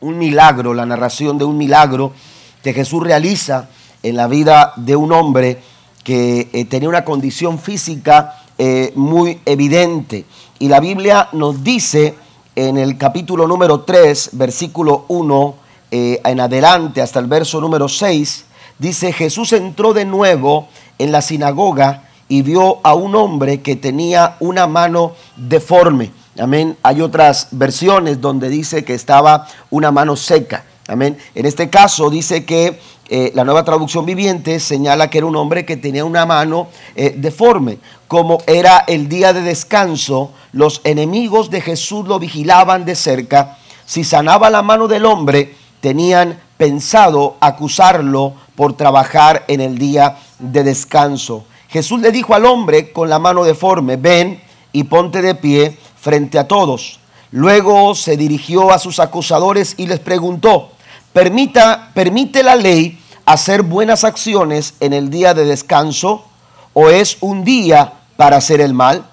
un milagro, la narración de un milagro que Jesús realiza en la vida de un hombre que eh, tenía una condición física eh, muy evidente. Y la Biblia nos dice en el capítulo número 3, versículo 1 eh, en adelante hasta el verso número 6, dice, Jesús entró de nuevo en la sinagoga y vio a un hombre que tenía una mano deforme. Amén. Hay otras versiones donde dice que estaba una mano seca. Amén. En este caso dice que eh, la nueva traducción viviente señala que era un hombre que tenía una mano eh, deforme. Como era el día de descanso, los enemigos de Jesús lo vigilaban de cerca. Si sanaba la mano del hombre, tenían pensado acusarlo por trabajar en el día de descanso. Jesús le dijo al hombre con la mano deforme, ven y ponte de pie frente a todos. Luego se dirigió a sus acusadores y les preguntó, Permita, ¿permite la ley hacer buenas acciones en el día de descanso o es un día para hacer el mal?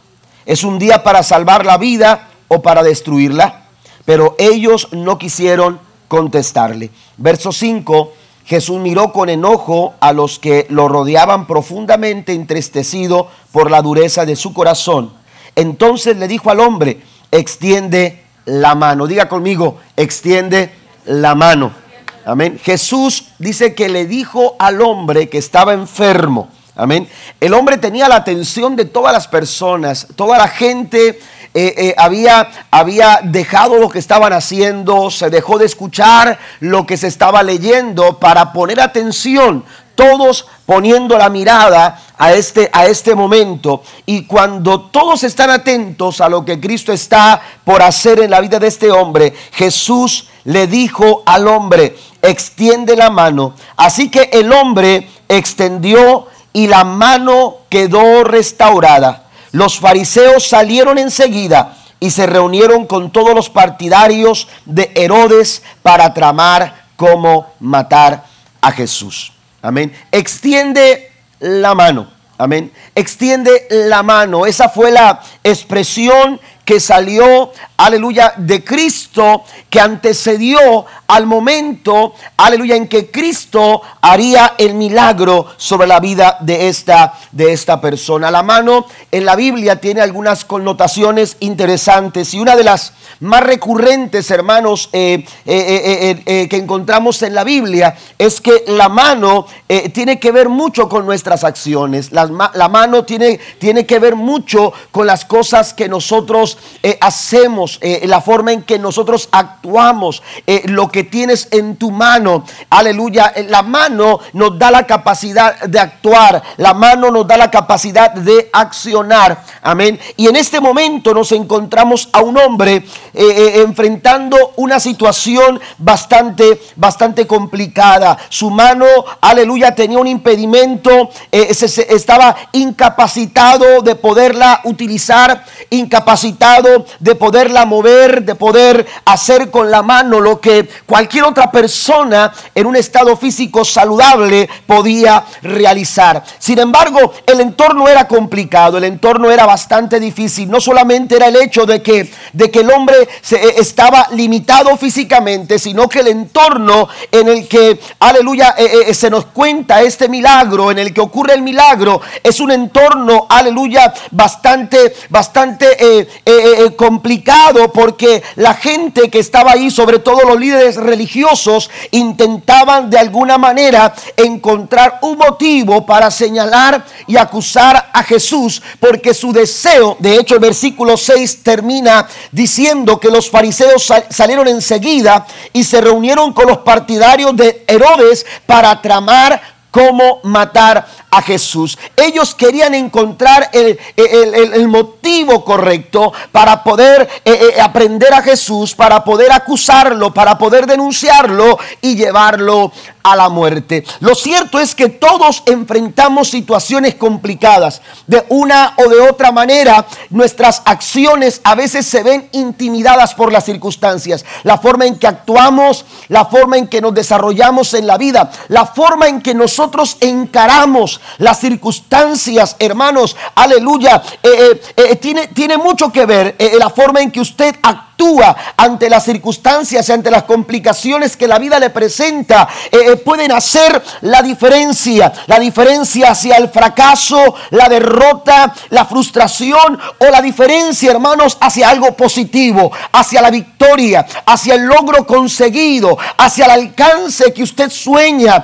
¿Es un día para salvar la vida o para destruirla? Pero ellos no quisieron contestarle. Verso 5, Jesús miró con enojo a los que lo rodeaban profundamente entristecido por la dureza de su corazón. Entonces le dijo al hombre, extiende la mano. Diga conmigo, extiende la mano. Amén. Jesús dice que le dijo al hombre que estaba enfermo. Amén. El hombre tenía la atención de todas las personas, toda la gente eh, eh, había, había dejado lo que estaban haciendo, se dejó de escuchar lo que se estaba leyendo para poner atención, todos poniendo la mirada a este, a este momento. Y cuando todos están atentos a lo que Cristo está por hacer en la vida de este hombre, Jesús le dijo al hombre, extiende la mano. Así que el hombre extendió y la mano quedó restaurada. Los fariseos salieron enseguida y se reunieron con todos los partidarios de Herodes para tramar cómo matar a Jesús. Amén. Extiende la mano. Amén. Extiende la mano. Esa fue la expresión que salió, aleluya, de Cristo, que antecedió al momento, aleluya, en que Cristo haría el milagro sobre la vida de esta, de esta persona. La mano en la Biblia tiene algunas connotaciones interesantes y una de las más recurrentes, hermanos, eh, eh, eh, que encontramos en la Biblia es que la mano tiene que ver mucho con nuestras acciones. La, la mano tiene, tiene que ver mucho con las cosas que nosotros eh, hacemos, eh, la forma en que nosotros actuamos, eh, lo que tienes en tu mano. Aleluya. La mano nos da la capacidad de actuar. La mano nos da la capacidad de accionar. Amén. Y en este momento nos encontramos a un hombre enfrentando una situación bastante, bastante complicada. Su mano, aleluya, tenía un impedimento. estaba incapacitado de poderla utilizar. Incapacitado de poderla mover, de poder hacer con la mano lo que cualquier otra persona en un estado físico saludable podía realizar. Sin embargo, el entorno era complicado, el entorno era bastante difícil. No solamente era el hecho de que, de que el hombre se, eh, estaba limitado físicamente, sino que el entorno en el que, aleluya, eh, eh, se nos cuenta este milagro, en el que ocurre el milagro, es un entorno, aleluya, bastante, bastante eh, complicado porque la gente que estaba ahí, sobre todo los líderes religiosos, intentaban de alguna manera encontrar un motivo para señalar y acusar a Jesús, porque su deseo, de hecho el versículo 6 termina diciendo que los fariseos salieron enseguida y se reunieron con los partidarios de Herodes para tramar cómo matar a Jesús. Ellos querían encontrar el, motivo correcto para poder eh, eh, aprender a Jesús, para poder acusarlo, para poder denunciarlo y llevarlo a la muerte. Lo cierto es que todos enfrentamos situaciones complicadas. De una o de otra manera, nuestras acciones a veces se ven intimidadas por las circunstancias. La forma en que actuamos, la forma en que nos desarrollamos en la vida, la forma en que nosotros encaramos las circunstancias, hermanos, aleluya, eh, eh, eh, tiene, tiene mucho que ver la forma en que usted actúa actúa ante las circunstancias y ante las complicaciones que la vida le presenta, eh, eh, pueden hacer la diferencia. La diferencia hacia el fracaso, la derrota, la frustración o la diferencia, hermanos, hacia algo positivo, hacia la victoria, hacia el logro conseguido, hacia el alcance que usted sueña,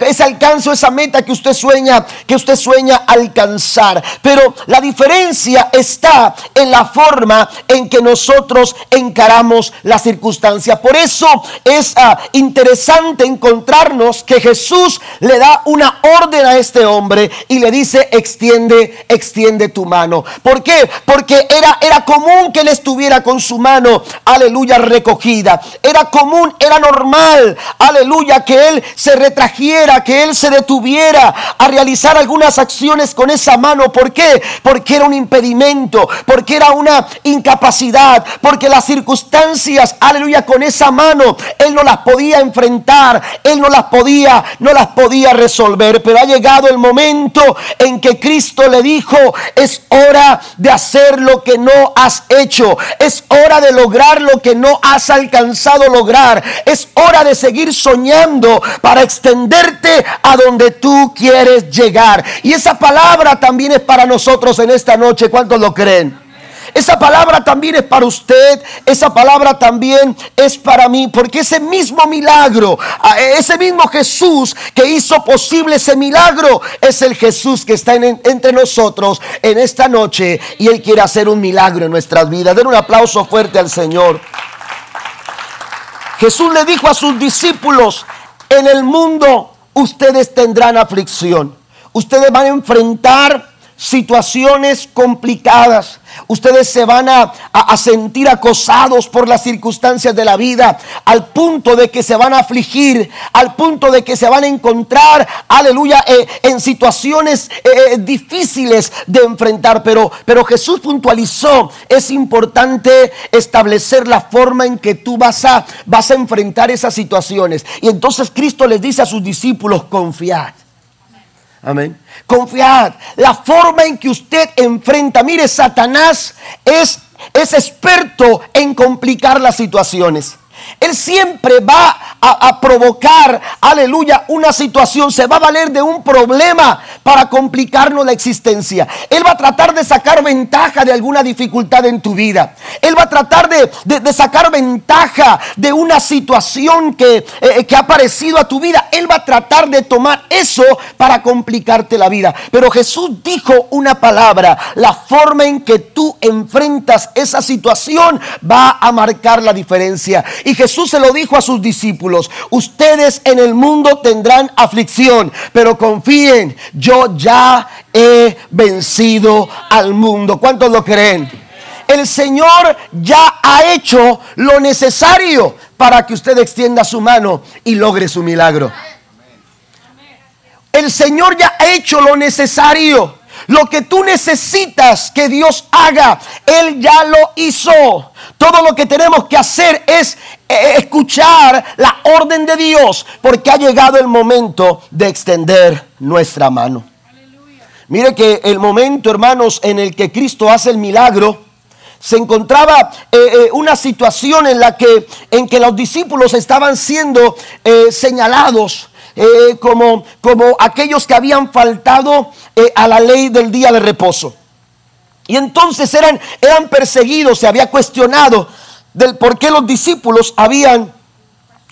ese alcance, esa meta que usted sueña, que usted sueña alcanzar. Pero la diferencia está en la forma en que nosotros encaramos la circunstancia. Por eso es ah, interesante encontrarnos que Jesús le da una orden a este hombre y le dice, extiende, extiende tu mano. ¿Por qué? Porque era, era común que él estuviera con su mano, aleluya, recogida. Era común, era normal, aleluya, que él se retrajera, que él se detuviera a realizar algunas acciones con esa mano. ¿Por qué? Porque era un impedimento, porque era una incapacidad, porque las circunstancias, aleluya, con esa mano, él no las podía enfrentar, él no las podía, no las podía resolver. Pero ha llegado el momento en que Cristo le dijo, es hora de hacer lo que no has hecho, es hora de lograr lo que no has alcanzado lograr, es hora de seguir soñando para extenderte a donde tú quieres llegar. Y esa palabra también es para nosotros en esta noche. ¿Cuántos lo creen? Esa palabra también es para usted, esa palabra también es para mí, porque ese mismo milagro, ese mismo Jesús que hizo posible ese milagro, es el Jesús que está entre nosotros en esta noche y Él quiere hacer un milagro en nuestras vidas. Den un aplauso fuerte al Señor. Jesús le dijo a sus discípulos, en el mundo ustedes tendrán aflicción, ustedes van a enfrentar situaciones complicadas, Ustedes se van a, sentir acosados por las circunstancias de la vida, al punto de que se van a afligir, al punto de que se van a encontrar, aleluya, eh, en situaciones eh, eh, difíciles de enfrentar. Pero, pero Jesús puntualizó, es importante establecer la forma en que tú vas a, vas a enfrentar esas situaciones. Y entonces Cristo les dice a sus discípulos, confiad. Amén. Confiad. La forma en que usted enfrenta. Mire, Satanás es, es experto en complicar las situaciones. Él siempre va a, provocar, aleluya, una situación. Se va a valer de un problema para complicarnos la existencia. Él va a tratar de sacar ventaja de alguna dificultad en tu vida. Él va a tratar de, sacar ventaja de una situación que, eh, que ha aparecido a tu vida. Él va a tratar de tomar eso para complicarte la vida. Pero Jesús dijo una palabra. La forma en que tú enfrentas esa situación va a marcar la diferencia. Jesús se lo dijo a sus discípulos, ustedes en el mundo tendrán aflicción, pero confíen, yo ya he vencido al mundo. ¿Cuántos lo creen? El Señor ya ha hecho lo necesario para que usted extienda su mano y logre su milagro. El Señor ya ha hecho lo necesario. Lo que tú necesitas que Dios haga, Él ya lo hizo. Todo lo que tenemos que hacer es eh, escuchar la orden de Dios, porque ha llegado el momento de extender nuestra mano. Mire que el momento, hermanos, en el que Cristo hace el milagro, se encontraba eh, eh, una situación en la que, en que los discípulos estaban siendo señalados eh, como, como aquellos que habían faltado eh, a la ley del día de reposo. Y entonces eran, eran perseguidos, se había cuestionado del por qué los discípulos habían,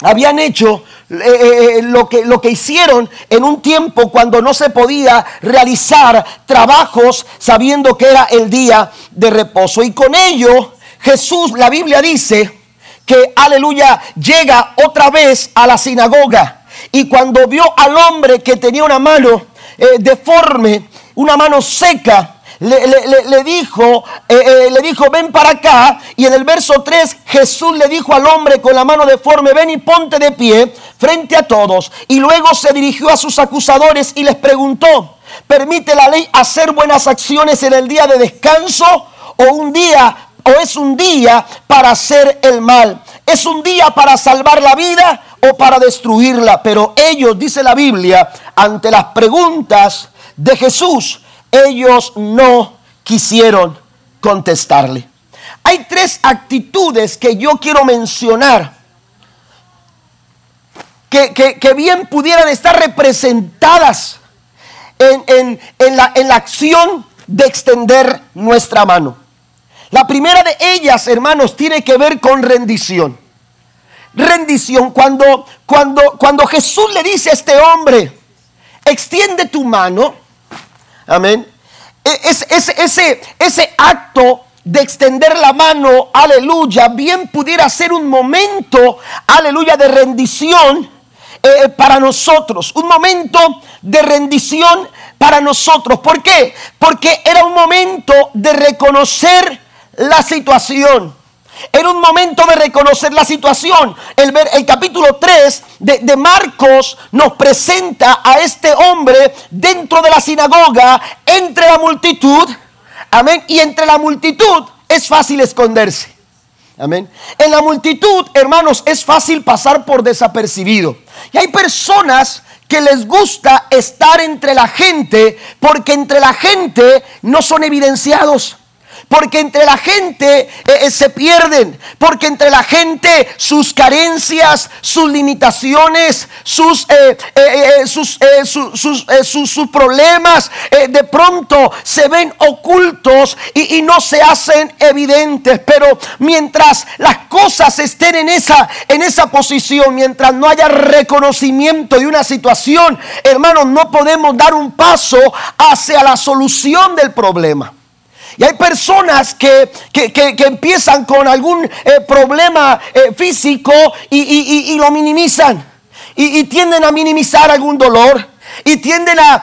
habían hecho eh, lo, que, lo que hicieron en un tiempo cuando no se podía realizar trabajos sabiendo que era el día de reposo. Y con ello Jesús, la Biblia dice que, aleluya, llega otra vez a la sinagoga y cuando vio al hombre que tenía una mano eh, deforme, una mano seca, le, dijo, eh, eh, le dijo, ven para acá. Y en el verso 3 Jesús le dijo al hombre con la mano deforme, ven y ponte de pie frente a todos. Y luego se dirigió a sus acusadores y les preguntó, ¿permite la ley hacer buenas acciones en el día de descanso o un día o es un día para hacer el mal? ¿Es un día para salvar la vida o para destruirla. Pero ellos, dice la Biblia, ante las preguntas de Jesús, ellos no quisieron contestarle. hay tres actitudes que yo quiero mencionar que, bien pudieran estar representadas en, la, en la acción de extender nuestra mano. La primera de ellas, hermanos, tiene que ver con rendición. Rendición, cuando, cuando, cuando Jesús le dice a este hombre, extiende tu mano, amén, e, es, ese, ese acto de extender la mano, aleluya, bien pudiera ser un momento, aleluya, de rendición eh, para nosotros, un momento de rendición para nosotros. ¿Por qué? Porque era un momento de reconocer la situación. Era un momento de reconocer la situación. El, el capítulo 3 de, de, Marcos nos presenta a este hombre dentro de la sinagoga, entre la multitud. Amén. Y entre la multitud es fácil esconderse. Amén. En la multitud, hermanos, es fácil pasar por desapercibido. Y hay personas que les gusta estar entre la gente porque entre la gente no son evidenciados. Porque entre la gente eh, eh, se pierden. Porque entre la gente sus carencias, sus limitaciones, sus, problemas de pronto se ven ocultos y, y, no se hacen evidentes. Pero mientras las cosas estén en esa, en esa posición, mientras no haya reconocimiento de una situación, hermanos, no podemos dar un paso hacia la solución del problema. Y hay personas que, empiezan con algún eh, problema eh, físico y, lo minimizan. Y, tienden a minimizar algún dolor. Y tienden a,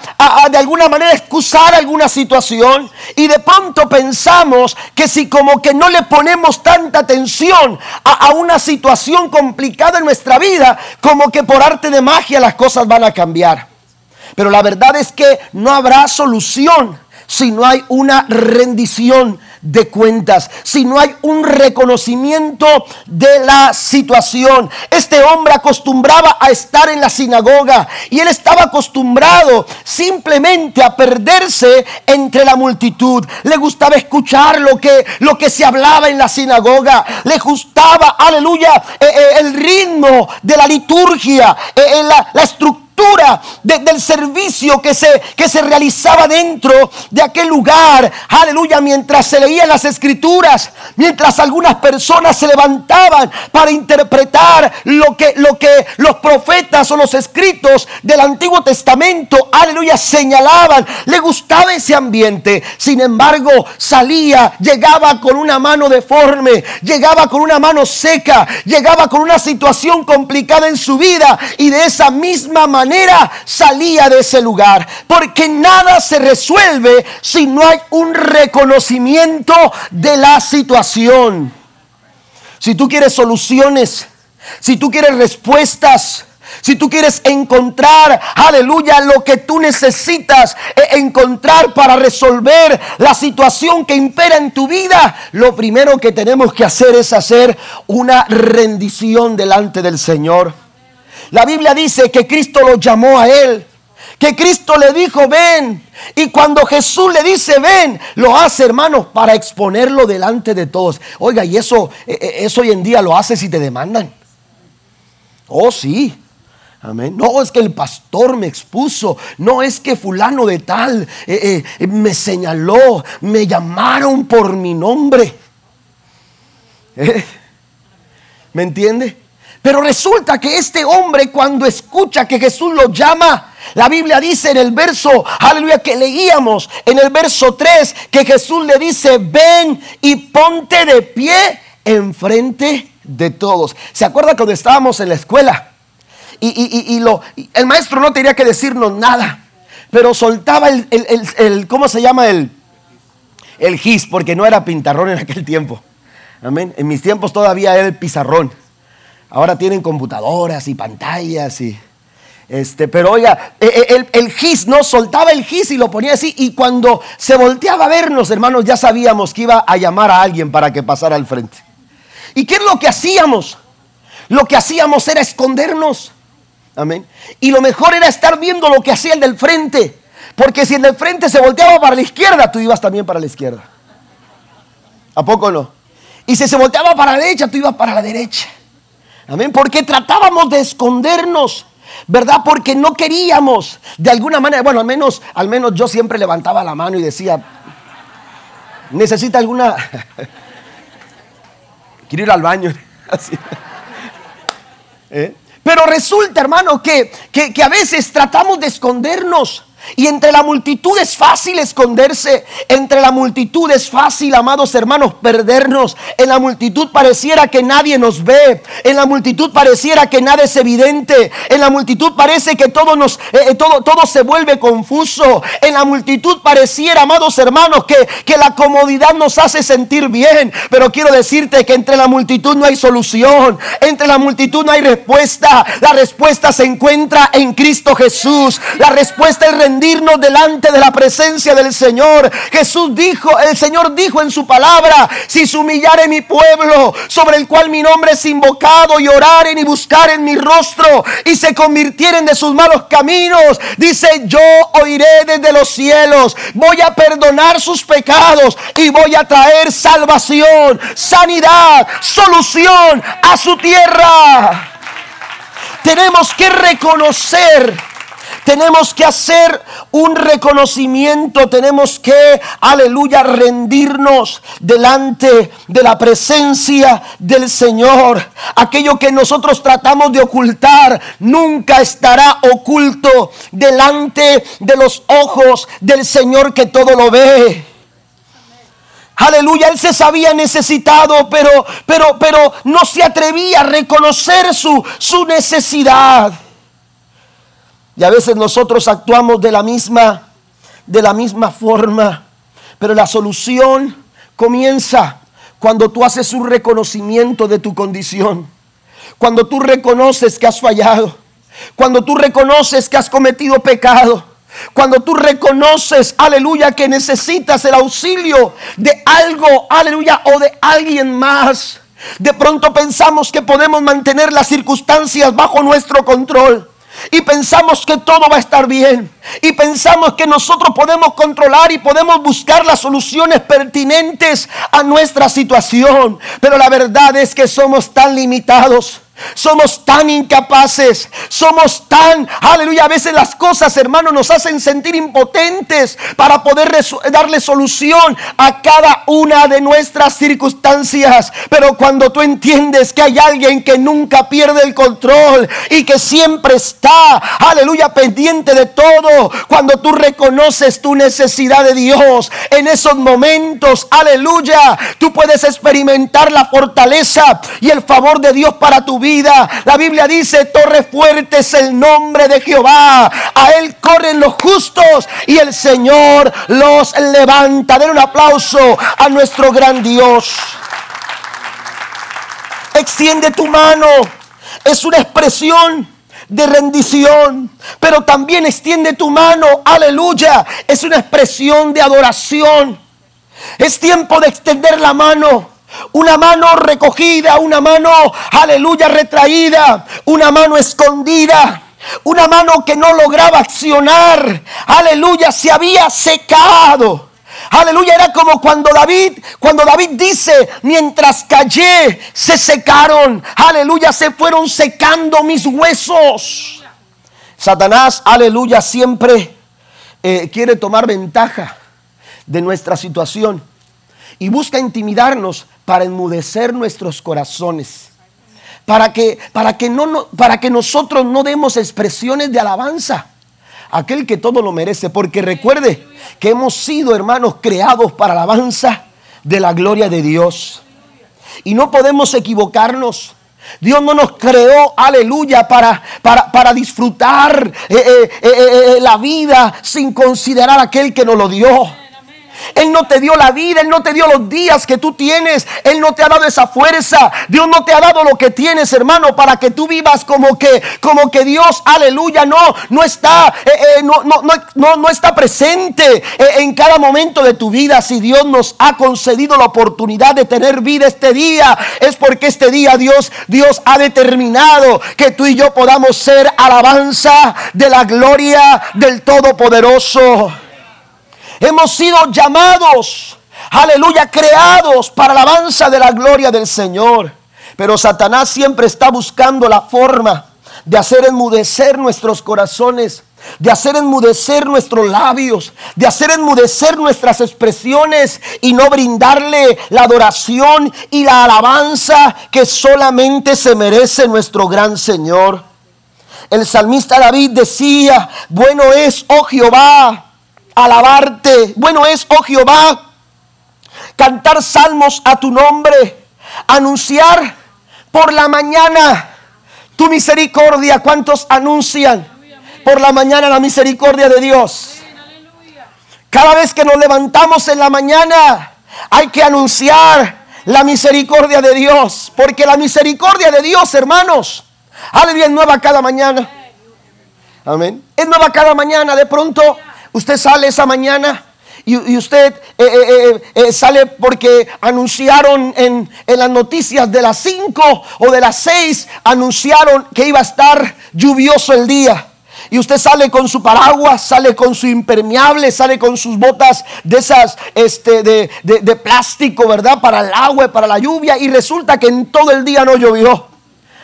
de alguna manera excusar alguna situación. Y de pronto pensamos que si como que no le ponemos tanta atención a, a una situación complicada en nuestra vida, como que por arte de magia las cosas van a cambiar. Pero la verdad es que no habrá solución si no hay una rendición de cuentas, si no hay un reconocimiento de la situación. Este hombre acostumbraba a estar en la sinagoga y él estaba acostumbrado simplemente a perderse entre la multitud. Le gustaba escuchar lo que, lo que se hablaba en la sinagoga. Le gustaba, aleluya, eh, eh, el ritmo de la liturgia, eh, la, la estructura del servicio que se, que se realizaba dentro de aquel lugar. Aleluya, mientras se leían las escrituras, mientras algunas personas se levantaban para interpretar lo que, lo que los profetas o los escritos del Antiguo Testamento, aleluya, señalaban. Le gustaba ese ambiente. Sin embargo, salía, llegaba con una mano deforme, llegaba con una mano seca, llegaba con una situación complicada en su vida y de esa misma manera salía de ese lugar. Porque nada se resuelve si no hay un reconocimiento de la situación. Si tú quieres soluciones, si tú quieres respuestas, si tú quieres encontrar, aleluya, lo que tú necesitas e encontrar para resolver la situación que impera en tu vida, lo primero que tenemos que hacer es hacer una rendición delante del Señor. La Biblia dice que Cristo lo llamó a él. Que Cristo le dijo, ven. Y cuando Jesús le dice, ven, lo hace, hermanos, para exponerlo delante de todos. Oiga, y eso, e, e, eso hoy en día lo hace si te demandan. Oh, sí. Amén. No es que el pastor me expuso, no es que fulano de tal eh, eh, me señaló, me llamaron por mi nombre. ¿Me entiende? Pero resulta que este hombre cuando escucha que Jesús lo llama, la Biblia dice en el verso, aleluya, que leíamos, en el verso 3, que Jesús le dice, ven y ponte de pie enfrente de todos. ¿Se acuerda cuando estábamos en la escuela? Y, lo, el maestro no tenía que decirnos nada, pero soltaba el, ¿cómo se llama? El, el gis, porque no era pintarrón en aquel tiempo. Amén. En mis tiempos todavía era el pizarrón. Ahora tienen computadoras y pantallas y... Este, pero oiga, e, e, el, el, gis, ¿no? Soltaba el gis y lo ponía así. Y cuando se volteaba a vernos, hermanos, ya sabíamos que iba a llamar a alguien para que pasara al frente. ¿Y qué es lo que hacíamos? Lo que hacíamos era escondernos. Amén. Y lo mejor era estar viendo lo que hacía el del frente. Porque si el del frente se volteaba para la izquierda, tú ibas también para la izquierda. ¿A poco no? Y si se volteaba para la derecha, tú ibas para la derecha. Amén. Porque tratábamos de escondernos. ¿Verdad? Porque no queríamos, de alguna manera, bueno, al menos, al menos yo siempre levantaba la mano y decía, necesita alguna, quiero ir al baño. ¿Eh? Pero resulta, hermano, que, que a veces tratamos de escondernos. Y entre la multitud es fácil esconderse. Entre la multitud es fácil, amados hermanos, perdernos. En la multitud pareciera que nadie nos ve. En la multitud pareciera que nada es evidente. En la multitud parece que todo, nos, eh, eh, todo, todo se vuelve confuso. En la multitud pareciera, amados hermanos, que, que la comodidad nos hace sentir bien. Pero quiero decirte que entre la multitud no hay solución. Entre la multitud no hay respuesta. La respuesta se encuentra en Cristo Jesús. La respuesta es rendirnos delante de la presencia del Señor. Jesús dijo, el Señor dijo en su palabra, si se humillare mi pueblo, sobre el cual mi nombre es invocado, y oraren y buscaren mi rostro, y se convirtieren de sus malos caminos, dice, yo oiré desde los cielos, voy a perdonar sus pecados y voy a traer salvación, sanidad, solución a su tierra. Tenemos que reconocer tenemos que hacer un reconocimiento, tenemos que, aleluya, rendirnos delante de la presencia del Señor. Aquello que nosotros tratamos de ocultar nunca estará oculto delante de los ojos del Señor que todo lo ve. Aleluya, él se sabía necesitado, pero, pero, pero no se atrevía a reconocer su, su necesidad. Y a veces nosotros actuamos de la misma, de la misma forma. Pero la solución comienza cuando tú haces un reconocimiento de tu condición. Cuando tú reconoces que has fallado. Cuando tú reconoces que has cometido pecado. Cuando tú reconoces, aleluya, que necesitas el auxilio de algo, aleluya, o de alguien más. De pronto pensamos que podemos mantener las circunstancias bajo nuestro control. Y pensamos que todo va a estar bien. Y pensamos que nosotros podemos controlar y podemos buscar las soluciones pertinentes a nuestra situación. Pero la verdad es que somos tan limitados. Somos tan incapaces, somos tan, aleluya, a veces las cosas, hermanos, nos hacen sentir impotentes para poder darle solución a cada una de nuestras circunstancias. Pero cuando tú entiendes que hay alguien que nunca pierde el control y que siempre está, aleluya, pendiente de todo, cuando tú reconoces tu necesidad de Dios, en esos momentos, aleluya, tú puedes experimentar la fortaleza y el favor de Dios para tu vida vida. La Biblia dice, torre fuerte es el nombre de Jehová. A él corren los justos y el Señor los levanta. Den un aplauso a nuestro gran Dios. Extiende tu mano. Es una expresión de rendición, pero también extiende tu mano, aleluya, es una expresión de adoración. Es tiempo de extender la mano. Una mano recogida, una mano, aleluya, retraída, una mano escondida. Una mano que no lograba accionar. Aleluya, se había secado. Aleluya, era como cuando David, cuando David dice, mientras callé, se secaron. Aleluya, se fueron secando mis huesos. Satanás, aleluya, siempre eh, quiere tomar ventaja de nuestra situación y busca intimidarnos para enmudecer nuestros corazones. Para que, para que, no, para que nosotros no demos expresiones de alabanza. Aquel que todo lo merece. Porque recuerde que hemos sido, hermanos, creados para alabanza de la gloria de Dios. Y no podemos equivocarnos. Dios no nos creó, aleluya, para, para, disfrutar eh, eh, eh, la vida sin considerar aquel que nos lo dio. Él no te dio la vida, Él no te dio los días que tú tienes, Él no te ha dado esa fuerza, Dios no te ha dado lo que tienes, hermano, para que tú vivas como que, como que Dios, aleluya, no, no está, eh, eh, no, no, no, está presente eh, en cada momento de tu vida. Si Dios nos ha concedido la oportunidad de tener vida este día, es porque este día Dios, Dios ha determinado que tú y yo podamos ser alabanza de la gloria del Todopoderoso. Hemos sido llamados aleluya, creados para la alabanza de la gloria del Señor. Pero Satanás siempre está buscando la forma de hacer enmudecer nuestros corazones, de hacer enmudecer nuestros labios, de hacer enmudecer nuestras expresiones y no brindarle la adoración y la alabanza que solamente se merece nuestro gran Señor. El salmista David decía, bueno es, oh Jehová, alabarte, bueno es, oh Jehová, cantar salmos a tu nombre, anunciar por la mañana tu misericordia. ¿Cuántos anuncian por la mañana la misericordia de Dios? Cada vez que nos levantamos en la mañana hay que anunciar la misericordia de Dios, porque la misericordia de Dios, hermanos, es nueva cada mañana. Amén. Es nueva cada mañana. De pronto usted sale esa mañana y, usted eh, eh, eh, sale porque anunciaron en, las noticias de las 5 o de las 6, anunciaron que iba a estar lluvioso el día. Y usted sale con su paraguas, sale con su impermeable, sale con sus botas de esas este, de, de, de plástico, ¿verdad? Para el agua, para la lluvia. Y resulta que en todo el día no llovió.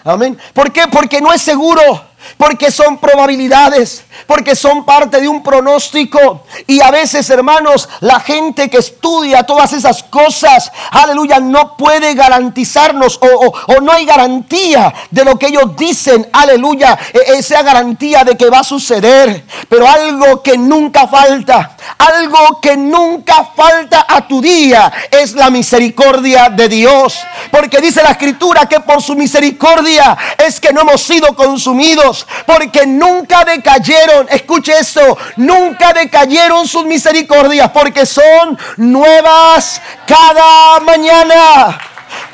Amén. ¿Por qué? Porque no es seguro porque son probabilidades, porque son parte de un pronóstico. Y a veces, hermanos, la gente que estudia todas esas cosas, aleluya, no puede garantizarnos o, no hay garantía de lo que ellos dicen, aleluya, e, esa garantía de que va a suceder. Pero algo que nunca falta, algo que nunca falta a tu día es la misericordia de Dios. Porque dice la escritura que por su misericordia es que no hemos sido consumidos porque nunca decayeron, escuche esto, nunca decayeron sus misericordias, porque son nuevas cada mañana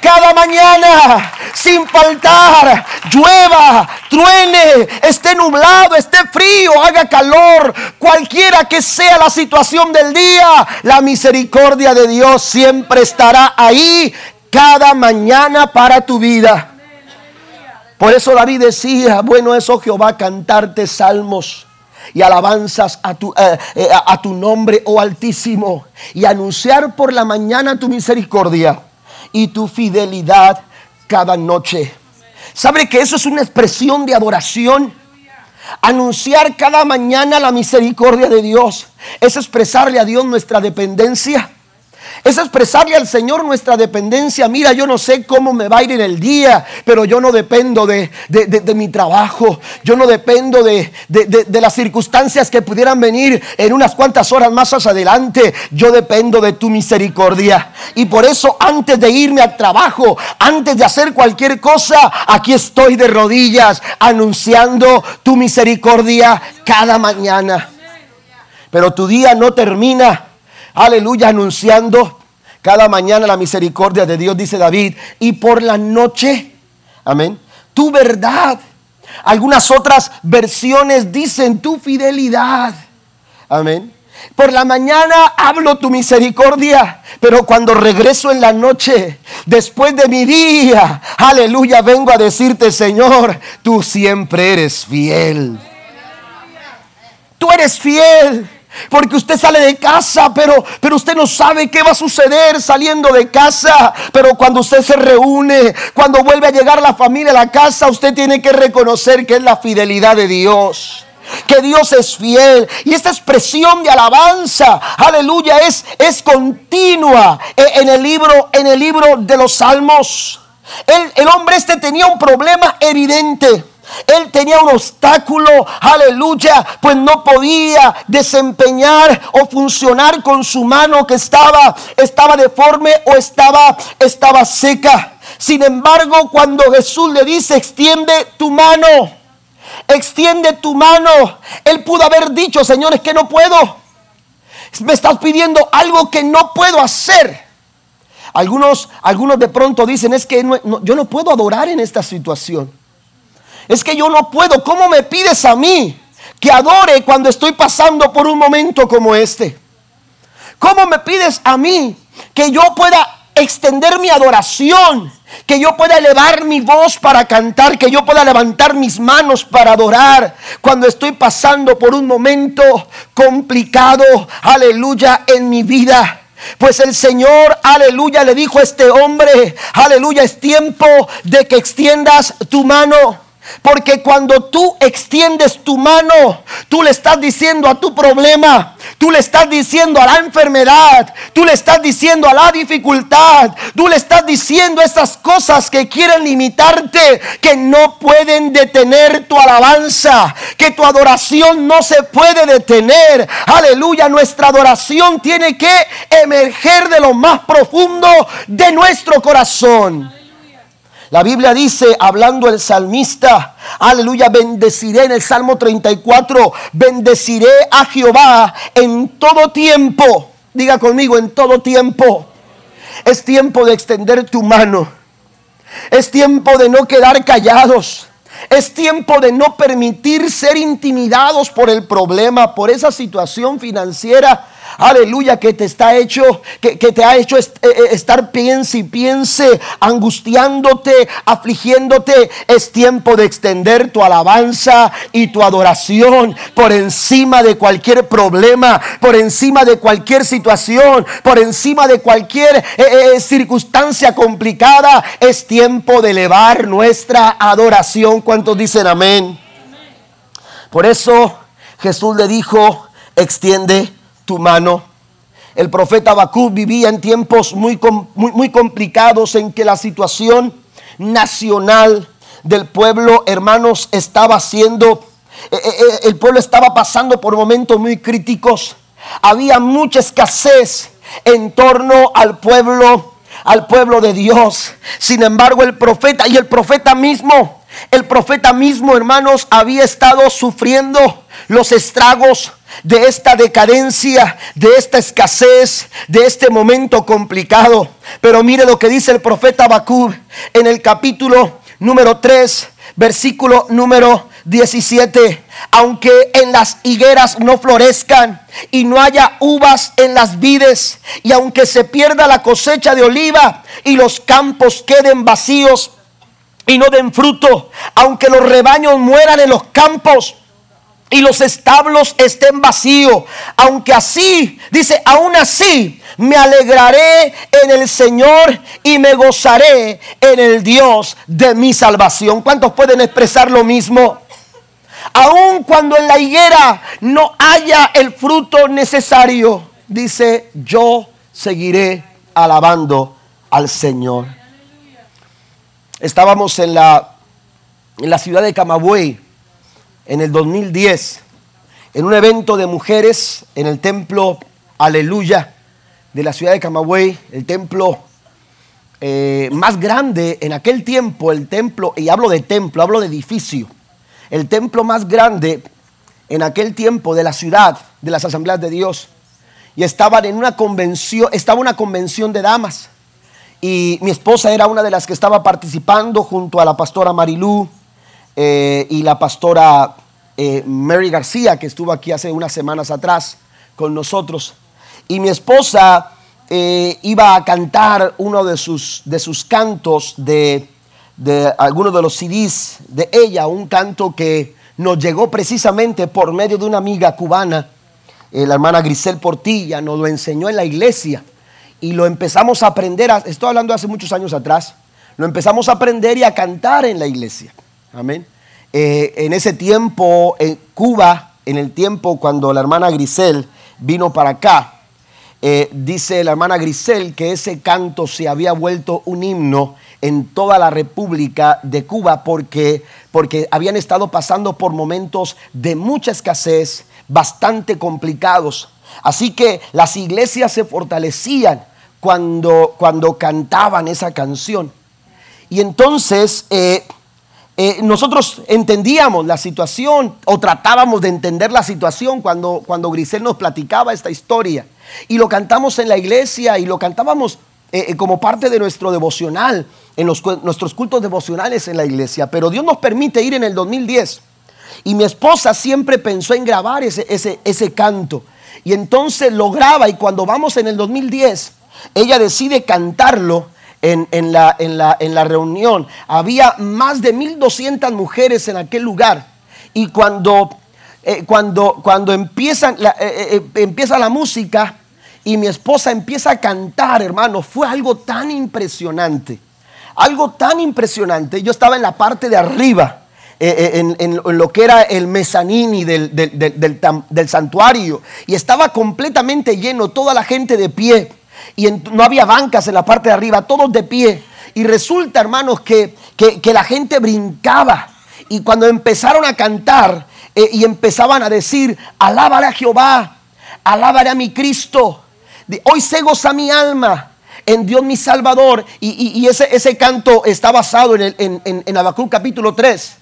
cada mañana, sin faltar, llueva, truene, esté nublado, esté frío, haga calor, cualquiera que sea la situación del día, la misericordia de Dios siempre estará ahí cada mañana para tu vida. Por eso David decía, bueno es, oh Jehová, cantarte salmos y alabanzas a tu, eh, eh, a tu nombre, oh Altísimo, y anunciar por la mañana tu misericordia y tu fidelidad cada noche. ¿Sabe que eso es una expresión de adoración? Anunciar cada mañana la misericordia de Dios es expresarle a Dios nuestra dependencia es expresarle al Señor nuestra dependencia. Mira, yo no sé cómo me va a ir en el día, pero yo no dependo de, mi trabajo. Yo no dependo de, las circunstancias que pudieran venir en unas cuantas horas más adelante. Yo dependo de tu misericordia. Y por eso antes de irme al trabajo, antes de hacer cualquier cosa, aquí estoy de rodillas anunciando tu misericordia cada mañana. Pero tu día no termina aleluya, anunciando cada mañana la misericordia de Dios, dice David, y por la noche, amén, tu verdad. Algunas otras versiones dicen tu fidelidad, amén. Por la mañana hablo tu misericordia, pero cuando regreso en la noche, después de mi día, aleluya, vengo a decirte, Señor, tú siempre eres fiel. Tú eres fiel. Porque usted sale de casa, pero, pero usted no sabe qué va a suceder saliendo de casa. Pero cuando usted se reúne, cuando vuelve a llegar la familia a la casa, usted tiene que reconocer que es la fidelidad de Dios que Dios es fiel. Y esta expresión de alabanza, aleluya, es, es continua en el libro, en el libro de los salmos. El, el hombre este tenía un problema evidente. Él tenía un obstáculo, aleluya, pues no podía desempeñar o funcionar con su mano que estaba, estaba deforme o estaba, estaba seca. Sin embargo, cuando Jesús le dice, extiende tu mano, extiende tu mano, él pudo haber dicho, señores, que no puedo. Me estás pidiendo algo que no puedo hacer. Algunos, algunos de pronto dicen, es que yo no puedo adorar en esta situación. Es que yo no puedo. ¿Cómo me pides a mí que adore cuando estoy pasando por un momento como este? ¿Cómo me pides a mí que yo pueda extender mi adoración? Que yo pueda elevar mi voz para cantar, que yo pueda levantar mis manos para adorar cuando estoy pasando por un momento complicado, aleluya, en mi vida. Pues el Señor, aleluya, le dijo a este hombre, aleluya, es tiempo de que extiendas tu mano. Porque cuando tú extiendes tu mano, tú le estás diciendo a tu problema, tú le estás diciendo a la enfermedad, tú le estás diciendo a la dificultad, tú le estás diciendo esas cosas que quieren limitarte, que no pueden detener tu alabanza, que tu adoración no se puede detener. Aleluya, nuestra adoración tiene que emerger de lo más profundo de nuestro corazón. La Biblia dice, hablando el salmista, aleluya, bendeciré en el Salmo 34, bendeciré a Jehová en todo tiempo. Diga conmigo, en todo tiempo. Es tiempo de extender tu mano. Es tiempo de no quedar callados. Es tiempo de no permitir ser intimidados por el problema, por esa situación financiera aleluya, que te está hecho, que, te ha hecho eh, eh, estar piense y piense, angustiándote, afligiéndote. Es tiempo de extender tu alabanza y tu adoración por encima de cualquier problema, por encima de cualquier situación, por encima de cualquier eh, circunstancia complicada. Es tiempo de elevar nuestra adoración. ¿Cuántos dicen amén? Por eso Jesús le dijo, extiende tu mano. El profeta Habacuc vivía en tiempos muy, muy, muy complicados en que la situación nacional del pueblo, hermanos, estaba siendo, eh, eh, eh, el pueblo estaba pasando por momentos muy críticos. Había mucha escasez en torno al pueblo, al pueblo de Dios. Sin embargo, el profeta y el profeta mismo, el profeta mismo, hermanos, había estado sufriendo los estragos de esta decadencia, de esta escasez, de este momento complicado. Pero mire lo que dice el profeta Habacuc en el capítulo número 3, versículo número 17. Aunque en las higueras no florezcan y no haya uvas en las vides, y aunque se pierda la cosecha de oliva y los campos queden vacíos y no den fruto, aunque los rebaños mueran en los campos, y los establos estén vacíos. Aunque así, dice, aún así me alegraré en el Señor y me gozaré en el Dios de mi salvación. ¿Cuántos pueden expresar lo mismo? Aun cuando en la higuera no haya el fruto necesario, dice, yo seguiré alabando al Señor. Estábamos en la, en la ciudad de Camagüey en el 2010 en un evento de mujeres en el templo Aleluya de la ciudad de Camagüey, el templo eh, más grande en aquel tiempo, el templo, y hablo de templo, hablo de edificio, el templo más grande en aquel tiempo de la ciudad, de las asambleas de Dios. Y estaban en una convención, estaba una convención de damas. Y mi esposa era una de las que estaba participando junto a la pastora Marilú, eh, y la pastora eh, Mary García, que estuvo aquí hace unas semanas atrás con nosotros. Y mi esposa eh, iba a cantar uno de sus, de sus cantos de, de algunos de los CDs de ella, un canto que nos llegó precisamente por medio de una amiga cubana, la hermana Grisel Portilla, nos lo enseñó en la iglesia y lo empezamos a aprender, estoy hablando hace muchos años atrás, lo empezamos a aprender y a cantar en la iglesia. Amén. Eh, en ese tiempo, en Cuba, en el tiempo cuando la hermana Grisel vino para acá, eh, dice la hermana Grisel que ese canto se había vuelto un himno en toda la República de Cuba porque, porque habían estado pasando por momentos de mucha escasez, bastante complicados. Así que las iglesias se fortalecían cuando, cuando cantaban esa canción. Y entonces eh, eh, nosotros entendíamos la situación o tratábamos de entender la situación cuando, cuando Grisel nos platicaba esta historia. Y lo cantamos en la iglesia y lo cantábamos eh, eh, como parte de nuestro devocional, en nuestros cultos devocionales en la iglesia. Pero Dios nos permite ir en el 2010. Y mi esposa siempre pensó en grabar ese, ese, ese canto. Y entonces lo graba y cuando vamos en el 2010, ella decide cantarlo en, la, en, la, en la reunión. Había más de 1.200 mujeres en aquel lugar. Y cuando, eh, cuando, cuando empiezan la, eh, eh, empieza la música y mi esposa empieza a cantar, hermano, fue algo tan impresionante. Algo tan impresionante. Yo estaba en la parte de arriba, eh, eh, en, lo que era el mezanini del, del, santuario, y estaba completamente lleno, toda la gente de pie, y no había bancas en la parte de arriba, todos de pie. Y resulta, hermanos, que, que, la gente brincaba. Y cuando empezaron a cantar eh, y empezaban a decir, alábale a Jehová, alábale a mi Cristo, hoy se goza mi alma en Dios mi Salvador. Y, ese, ese, canto está basado en, el, en, en, capítulo 3.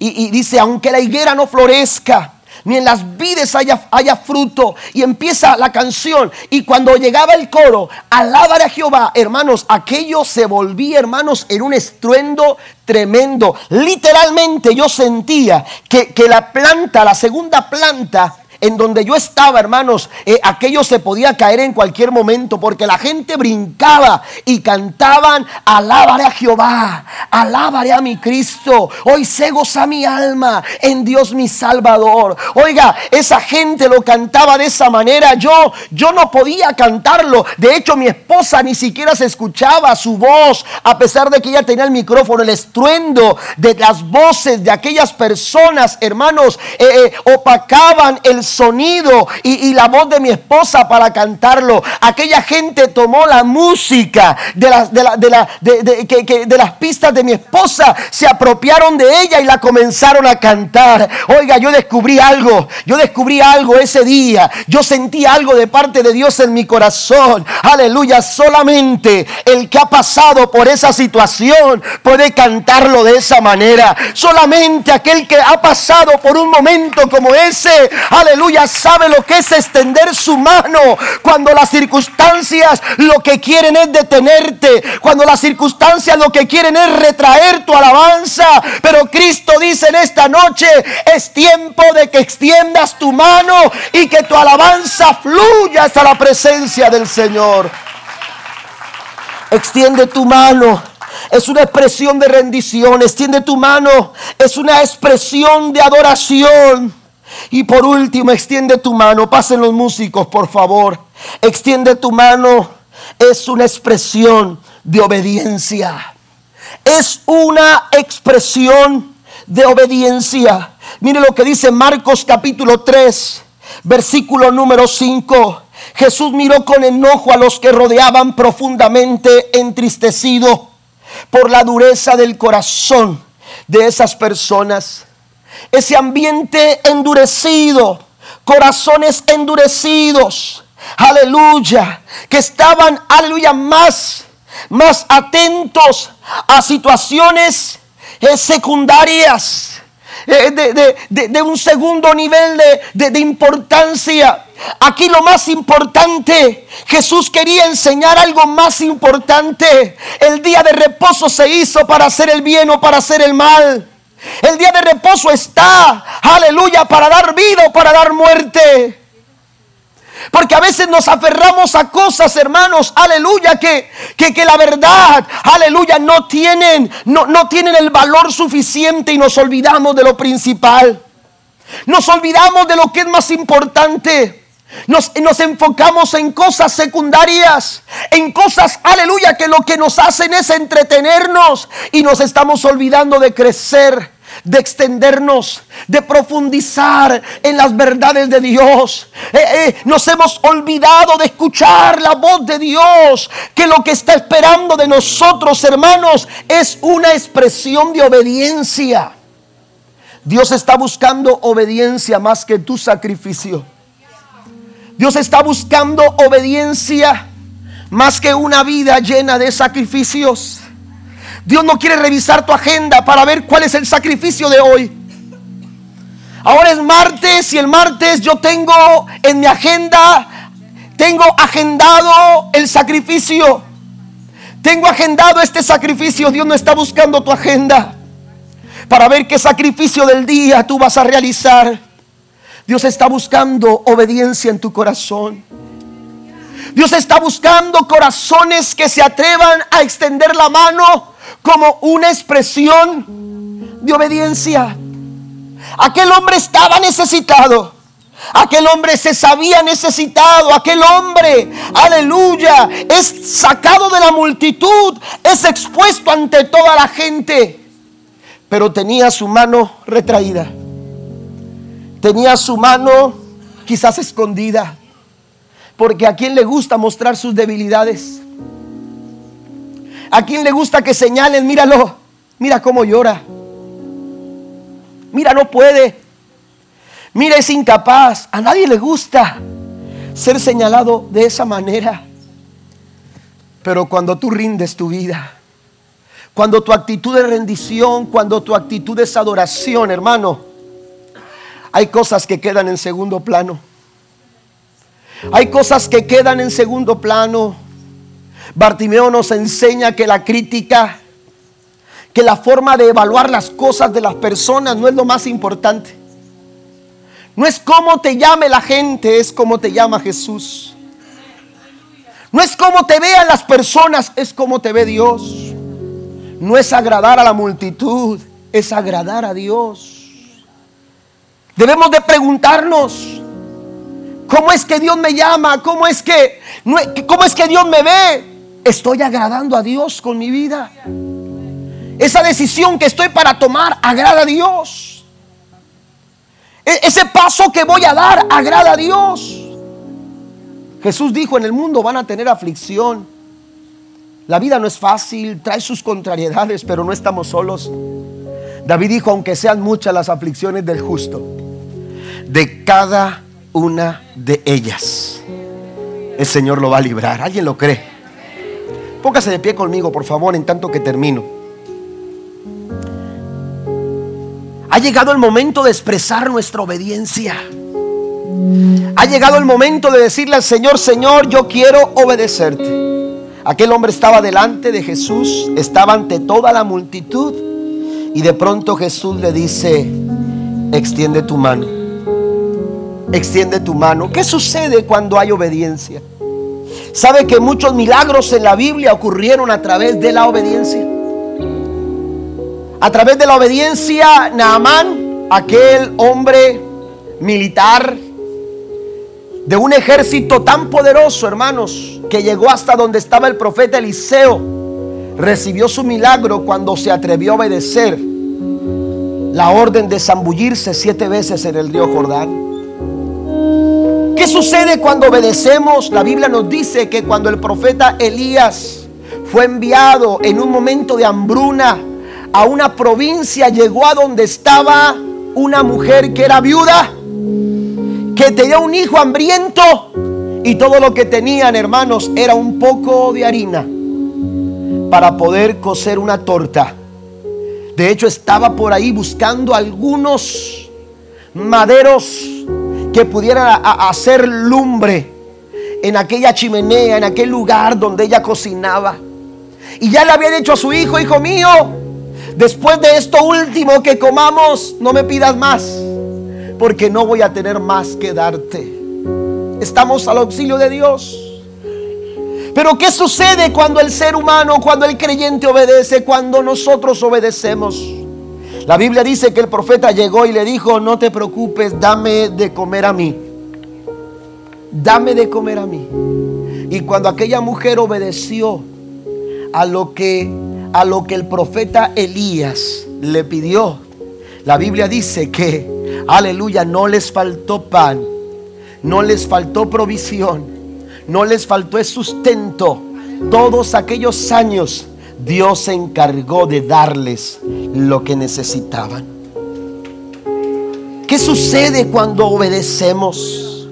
Y, y, dice, aunque la higuera no florezca, ni en las vides haya, haya fruto. Y empieza la canción. Y cuando llegaba el coro, alábale a Jehová, hermanos, aquello se volvía, hermanos, en un estruendo tremendo. Literalmente yo sentía que, que la planta, la segunda planta, en donde yo estaba, hermanos, eh, aquello se podía caer en cualquier momento porque la gente brincaba y cantaban, alábare a Jehová, alábare a mi Cristo, hoy se goza mi alma en Dios mi Salvador. Oiga, esa gente lo cantaba de esa manera, yo, yo no podía cantarlo, de hecho mi esposa ni siquiera se escuchaba su voz, a pesar de que ella tenía el micrófono, el estruendo de las voces de aquellas personas, hermanos, eh, eh, opacaban el sonido y, la voz de mi esposa para cantarlo. Aquella gente tomó la música de las, de, la, de, de, de las pistas de mi esposa, se apropiaron de ella y la comenzaron a cantar. Oiga, yo descubrí algo, yo descubrí algo ese día. Yo sentí algo de parte de Dios en mi corazón. Aleluya, solamente el que ha pasado por esa situación puede cantarlo de esa manera. Solamente aquel que ha pasado por un momento como ese, aleluya aleluya, sabe lo que es extender su mano cuando las circunstancias lo que quieren es detenerte, cuando las circunstancias lo que quieren es retraer tu alabanza. Pero Cristo dice en esta noche, es tiempo de que extiendas tu mano y que tu alabanza fluya hasta la presencia del Señor. Extiende tu mano es una expresión de rendición. Extiende tu mano. Es una expresión de adoración. Y por último, extiende tu mano. Pasen los músicos, por favor. Extiende tu mano. Es una expresión de obediencia. Es una expresión de obediencia. Mire lo que dice Marcos capítulo 3, versículo número 5. Jesús miró con enojo a los que rodeaban profundamente entristecido por la dureza del corazón de esas personas ese ambiente endurecido, corazones endurecidos, aleluya, que estaban, aleluya, más, más atentos a situaciones eh, secundarias. Eh, de, un segundo nivel de importancia. Aquí lo más importante, Jesús quería enseñar algo más importante. El día de reposo se hizo para hacer el bien o para hacer el mal. El día de reposo está, aleluya, para dar vida o para dar muerte. Porque a veces nos aferramos a cosas, hermanos, aleluya, que, que, la verdad, aleluya, no tienen, no, no tienen el valor suficiente y nos olvidamos de lo principal. Nos olvidamos de lo que es más importante. Nos, nos, enfocamos en cosas secundarias, en cosas, aleluya, que lo que nos hacen es entretenernos y nos estamos olvidando de crecer de extendernos, de profundizar en las verdades de Dios. Eh, eh, nos hemos olvidado de escuchar la voz de Dios, que lo que está esperando de nosotros, hermanos, es una expresión de obediencia. Dios está buscando obediencia más que tu sacrificio. Dios está buscando obediencia más que una vida llena de sacrificios. Dios no quiere revisar tu agenda para ver cuál es el sacrificio de hoy. Ahora es martes y el martes yo tengo en mi agenda, tengo agendado el sacrificio. Tengo agendado este sacrificio. Dios no está buscando tu agenda para ver qué sacrificio del día tú vas a realizar. Dios está buscando obediencia en tu corazón. Dios está buscando corazones que se atrevan a extender la mano como una expresión de obediencia. Aquel hombre estaba necesitado. Aquel hombre se sabía necesitado. Aquel hombre, aleluya, es sacado de la multitud, es expuesto ante toda la gente. Pero tenía su mano retraída. Tenía su mano quizás escondida. Porque a quien le gusta mostrar sus debilidades. A quien le gusta que señalen, míralo, mira cómo llora. Mira, no puede. Mira, es incapaz. A nadie le gusta ser señalado de esa manera. Pero cuando tú rindes tu vida, cuando tu actitud es rendición, cuando tu actitud es adoración, hermano, hay cosas que quedan en segundo plano. Hay cosas que quedan en segundo plano. Bartimeo nos enseña que la crítica, que la forma de evaluar las cosas de las personas no es lo más importante. No es cómo te llame la gente, es cómo te llama Jesús. No es cómo te vean las personas, es cómo te ve Dios. No es agradar a la multitud, es agradar a Dios. Debemos de preguntarnos, ¿cómo es que Dios me llama? ¿Cómo es que, cómo es que Dios me ve? ¿Estoy agradando a Dios con mi vida? Esa decisión que estoy para tomar agrada a Dios. E-, ese paso que voy a dar agrada a Dios. Jesús dijo, en el mundo van a tener aflicción. La vida no es fácil, trae sus contrariedades, pero no estamos solos. David dijo, aunque sean muchas las aflicciones del justo, de cada una de ellas, el Señor lo va a librar. ¿Alguien lo cree? Póngase de pie conmigo, por favor, en tanto que termino. Ha llegado el momento de expresar nuestra obediencia. Ha llegado el momento de decirle al Señor, Señor, yo quiero obedecerte. Aquel hombre estaba delante de Jesús, estaba ante toda la multitud y de pronto Jesús le dice, extiende tu mano, extiende tu mano. ¿Qué sucede cuando hay obediencia? ¿Sabe que muchos milagros en la Biblia ocurrieron a través de la obediencia? A través de la obediencia, Naamán, aquel hombre militar de un ejército tan poderoso, hermanos, que llegó hasta donde estaba el profeta Eliseo, recibió su milagro cuando se atrevió a obedecer la orden de zambullirse siete veces en el río Jordán. ¿Qué sucede cuando obedecemos? La Biblia nos dice que cuando el profeta Elías fue enviado en un momento de hambruna, a una provincia, llegó a donde estaba una mujer que era viuda, que tenía un hijo hambriento y todo lo que tenían, hermanos, era un poco de harina para poder cocer una torta. De hecho, estaba por ahí buscando algunos maderos que pudieran hacer lumbre en aquella chimenea, en aquel lugar donde ella cocinaba. Y ya le había dicho a su hijo, hijo mío, Después de esto último que comamos, no me pidas más, porque no voy a tener más que darte. Estamos al auxilio de Dios. Pero ¿qué sucede cuando el ser humano, cuando el creyente obedece, cuando nosotros obedecemos? La Biblia dice que el profeta llegó y le dijo, no te preocupes, dame de comer a mí. Dame de comer a mí. Y cuando aquella mujer obedeció a lo que a lo que el profeta Elías le pidió. La Biblia dice que, aleluya, no les faltó pan, no les faltó provisión, no les faltó sustento. Todos aquellos años Dios se encargó de darles lo que necesitaban. ¿Qué sucede cuando obedecemos?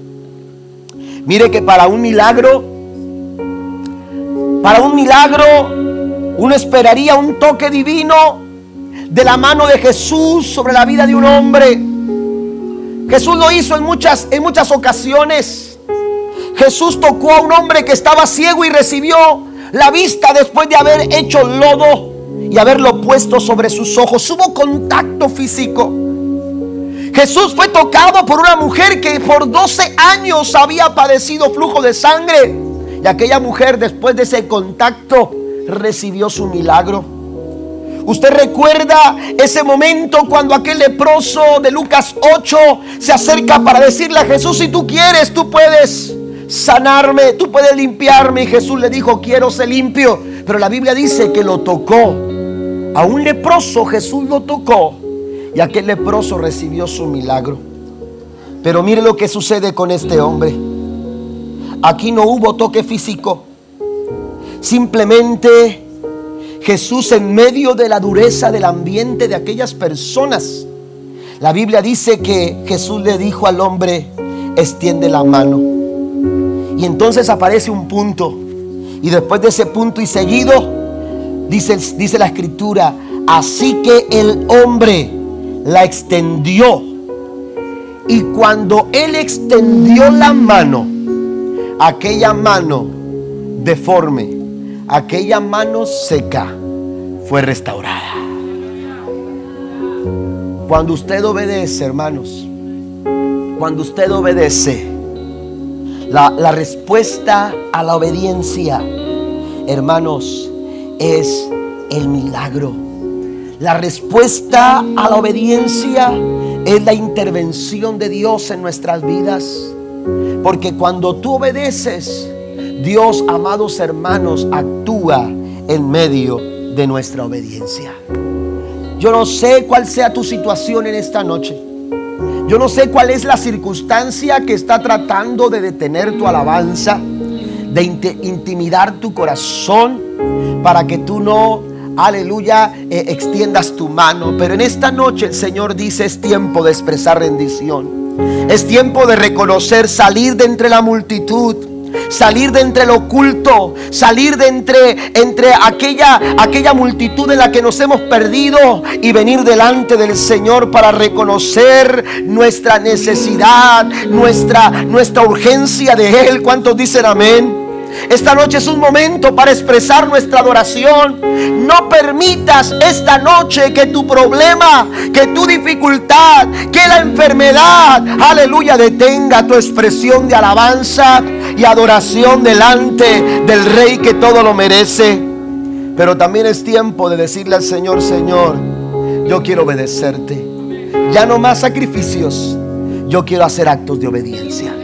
Mire que para un milagro, para un milagro uno esperaría un toque divino de la mano de Jesús sobre la vida de un hombre. Jesús lo hizo en muchas, en muchas ocasiones. Jesús tocó a un hombre que estaba ciego y recibió la vista después de haber hecho lodo y haberlo puesto sobre sus ojos. Hubo contacto físico. Jesús fue tocado por una mujer que por 12 años había padecido flujo de sangre. Y aquella mujer después de ese contacto recibió su milagro. Usted recuerda ese momento cuando aquel leproso de Lucas 8 se acerca para decirle a Jesús, si tú quieres, tú puedes sanarme, tú puedes limpiarme. Y Jesús le dijo, quiero ser limpio. Pero la Biblia dice que lo tocó. A un leproso Jesús lo tocó y aquel leproso recibió su milagro. Pero mire lo que sucede con este hombre. Aquí no hubo toque físico. Simplemente Jesús en medio de la dureza del ambiente de aquellas personas. La Biblia dice que Jesús le dijo al hombre, extiende la mano. Y entonces aparece un punto. Y después de ese punto y seguido, dice, dice la escritura, así que el hombre la extendió. Y cuando él extendió la mano, aquella mano deforme, aquella mano seca fue restaurada. Cuando usted obedece, hermanos, cuando usted obedece, la, respuesta a la obediencia, hermanos, es el milagro. La respuesta a la obediencia es la intervención de Dios en nuestras vidas. Porque cuando tú obedeces, Dios, amados hermanos, actúa en medio de nuestra obediencia. Yo no sé cuál sea tu situación en esta noche. Yo no sé cuál es la circunstancia que está tratando de detener tu alabanza, de intimidar tu corazón para que tú no, aleluya, eh, extiendas tu mano. Pero en esta noche el Señor dice es tiempo de expresar rendición. Es tiempo de reconocer, salir de entre la multitud salir de entre lo oculto, salir de entre, entre aquella, aquella multitud en la que nos hemos perdido y venir delante del Señor para reconocer nuestra necesidad, nuestra, nuestra urgencia de Él. ¿Cuántos dicen amén? Esta noche es un momento para expresar nuestra adoración. No permitas esta noche que tu problema, que tu dificultad, que la enfermedad, aleluya, detenga tu expresión de alabanza y adoración delante del Rey que todo lo merece. Pero también es tiempo de decirle al Señor, Señor, yo quiero obedecerte. Ya no más sacrificios, yo quiero hacer actos de obediencia.